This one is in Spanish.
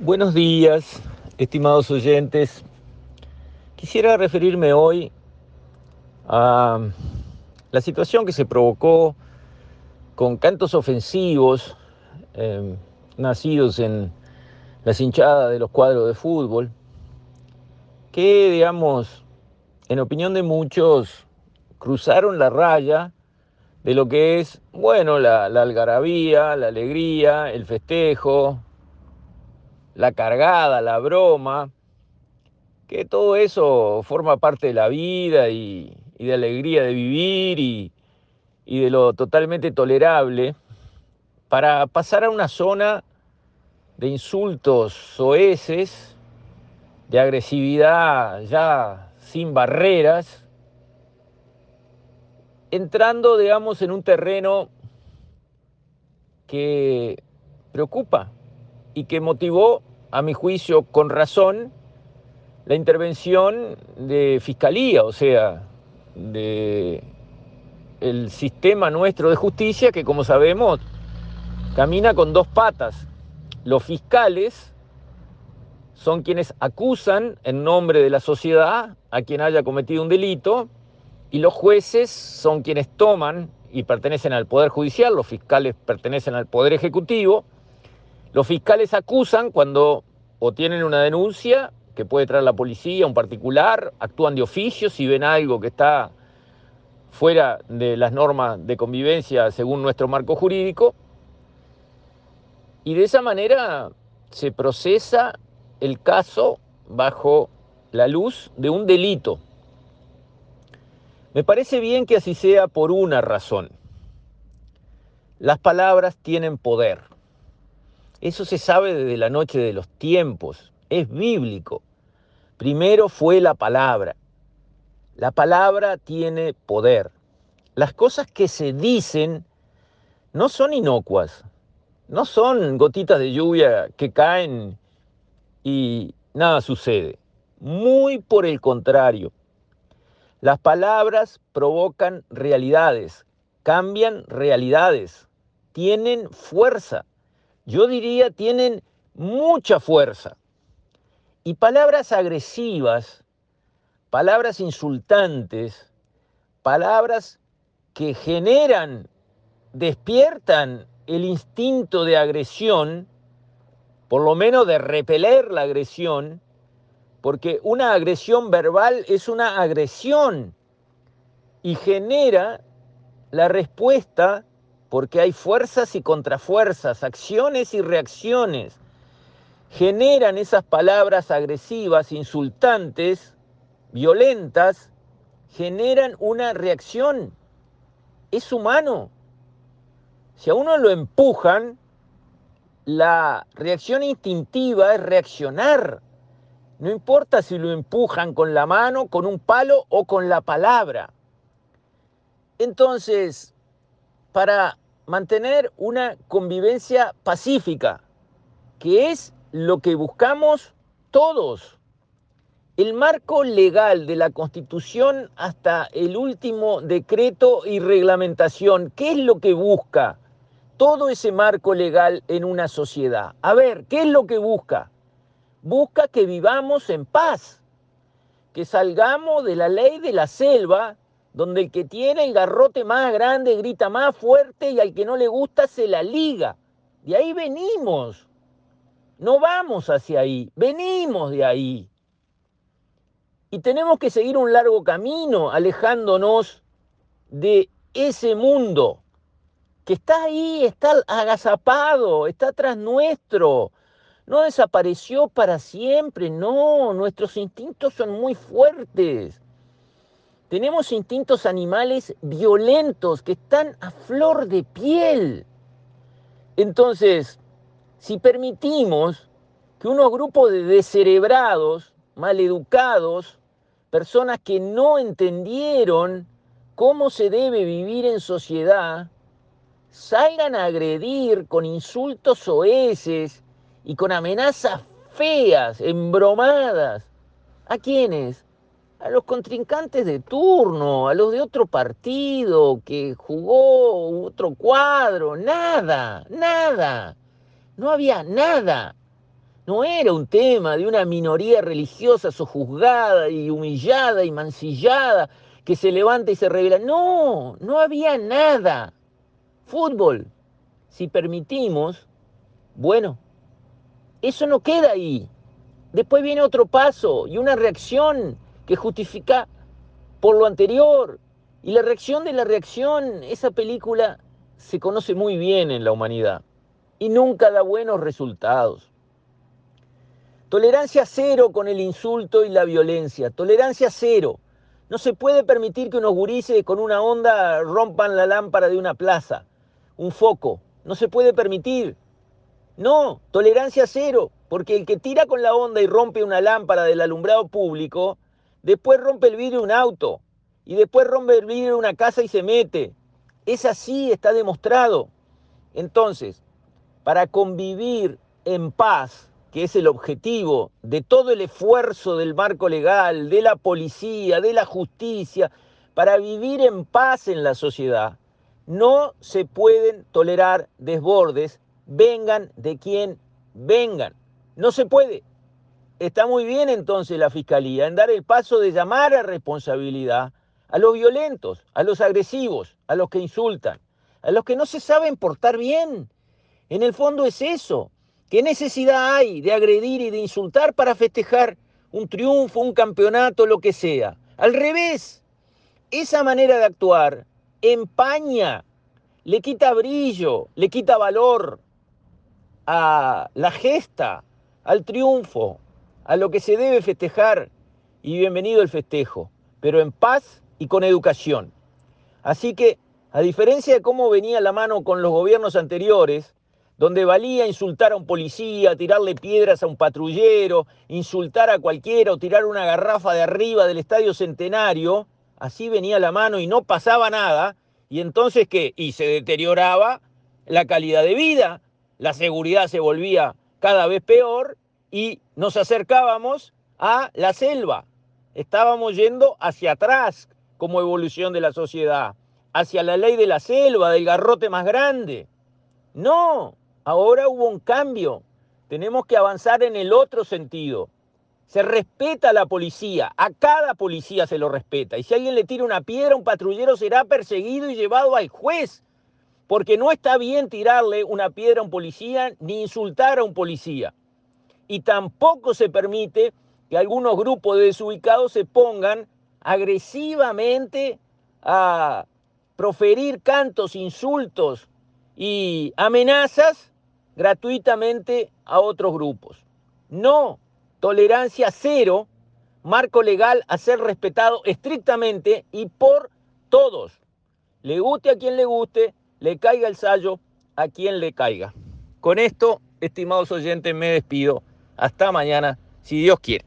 Buenos días, estimados oyentes. Quisiera referirme hoy a la situación que se provocó con cantos ofensivos eh, nacidos en las hinchadas de los cuadros de fútbol, que, digamos, en opinión de muchos, cruzaron la raya de lo que es, bueno, la algarabía, la alegría, el festejo, la cargada, la broma, que todo eso forma parte de la vida y, y de alegría de vivir y, y de lo totalmente tolerable, para pasar a una zona de insultos soeces, de agresividad ya sin barreras, entrando, digamos, en un terreno que preocupa y que motivó, a mi juicio, con razón, la intervención de fiscalía, o sea, de el sistema nuestro de justicia que como sabemos camina con dos patas. Los fiscales son quienes acusan en nombre de la sociedad a quien haya cometido un delito y los jueces son quienes toman y pertenecen al Poder Judicial, los fiscales pertenecen al Poder Ejecutivo los fiscales acusan cuando o tienen una denuncia que puede traer la policía, un particular, actúan de oficio si ven algo que está fuera de las normas de convivencia según nuestro marco jurídico. Y de esa manera se procesa el caso bajo la luz de un delito. Me parece bien que así sea por una razón. Las palabras tienen poder. Eso se sabe desde la noche de los tiempos, es bíblico. Primero fue la palabra. La palabra tiene poder. Las cosas que se dicen no son inocuas, no son gotitas de lluvia que caen y nada sucede. Muy por el contrario. Las palabras provocan realidades, cambian realidades, tienen fuerza yo diría, tienen mucha fuerza. Y palabras agresivas, palabras insultantes, palabras que generan, despiertan el instinto de agresión, por lo menos de repeler la agresión, porque una agresión verbal es una agresión y genera la respuesta porque hay fuerzas y contrafuerzas, acciones y reacciones. Generan esas palabras agresivas, insultantes, violentas, generan una reacción. Es humano. Si a uno lo empujan, la reacción instintiva es reaccionar. No importa si lo empujan con la mano, con un palo o con la palabra. Entonces, para mantener una convivencia pacífica, que es lo que buscamos todos. El marco legal de la Constitución hasta el último decreto y reglamentación, ¿qué es lo que busca todo ese marco legal en una sociedad? A ver, ¿qué es lo que busca? Busca que vivamos en paz, que salgamos de la ley de la selva donde el que tiene el garrote más grande grita más fuerte y al que no le gusta se la liga. De ahí venimos. No vamos hacia ahí, venimos de ahí. Y tenemos que seguir un largo camino alejándonos de ese mundo que está ahí, está agazapado, está tras nuestro. No desapareció para siempre, no, nuestros instintos son muy fuertes. Tenemos instintos animales violentos que están a flor de piel. Entonces, si permitimos que unos grupos de descerebrados, maleducados, personas que no entendieron cómo se debe vivir en sociedad, salgan a agredir con insultos soeces y con amenazas feas, embromadas. ¿A quiénes? A los contrincantes de turno, a los de otro partido que jugó otro cuadro, nada, nada, no había nada. No era un tema de una minoría religiosa sojuzgada y humillada y mancillada que se levanta y se revela. No, no había nada. Fútbol. Si permitimos, bueno, eso no queda ahí. Después viene otro paso y una reacción que justifica por lo anterior. Y la reacción de la reacción, esa película se conoce muy bien en la humanidad y nunca da buenos resultados. Tolerancia cero con el insulto y la violencia. Tolerancia cero. No se puede permitir que unos gurises con una onda rompan la lámpara de una plaza, un foco. No se puede permitir. No, tolerancia cero, porque el que tira con la onda y rompe una lámpara del alumbrado público, después rompe el vidrio un auto y después rompe el vidrio una casa y se mete. Es así, está demostrado. Entonces, para convivir en paz, que es el objetivo de todo el esfuerzo del marco legal, de la policía, de la justicia, para vivir en paz en la sociedad, no se pueden tolerar desbordes, vengan de quien vengan. No se puede. Está muy bien entonces la Fiscalía en dar el paso de llamar a responsabilidad a los violentos, a los agresivos, a los que insultan, a los que no se saben portar bien. En el fondo es eso, ¿Qué necesidad hay de agredir y de insultar para festejar un triunfo, un campeonato, lo que sea? Al revés, esa manera de actuar empaña, le quita brillo, le quita valor a la gesta, al triunfo, a lo que se debe festejar. Y bienvenido el festejo, pero en paz y con educación. Así que, a diferencia de cómo venía la mano con los gobiernos anteriores, donde valía insultar a un policía, tirarle piedras a un patrullero, insultar a cualquiera o tirar una garrafa de arriba del estadio centenario, así venía la mano y no pasaba nada, y entonces qué? Y se deterioraba la calidad de vida, la seguridad se volvía cada vez peor y nos acercábamos a la selva. Estábamos yendo hacia atrás como evolución de la sociedad, hacia la ley de la selva, del garrote más grande. No, Ahora hubo un cambio. Tenemos que avanzar en el otro sentido. Se respeta a la policía, a cada policía se lo respeta. Y si alguien le tira una piedra un patrullero será perseguido y llevado al juez. Porque no está bien tirarle una piedra a un policía ni insultar a un policía. Y tampoco se permite que algunos grupos de desubicados se pongan agresivamente a proferir cantos, insultos y amenazas gratuitamente a otros grupos. No, tolerancia cero, marco legal a ser respetado estrictamente y por todos. Le guste a quien le guste, le caiga el sallo a quien le caiga. Con esto, estimados oyentes, me despido. Hasta mañana, si Dios quiere.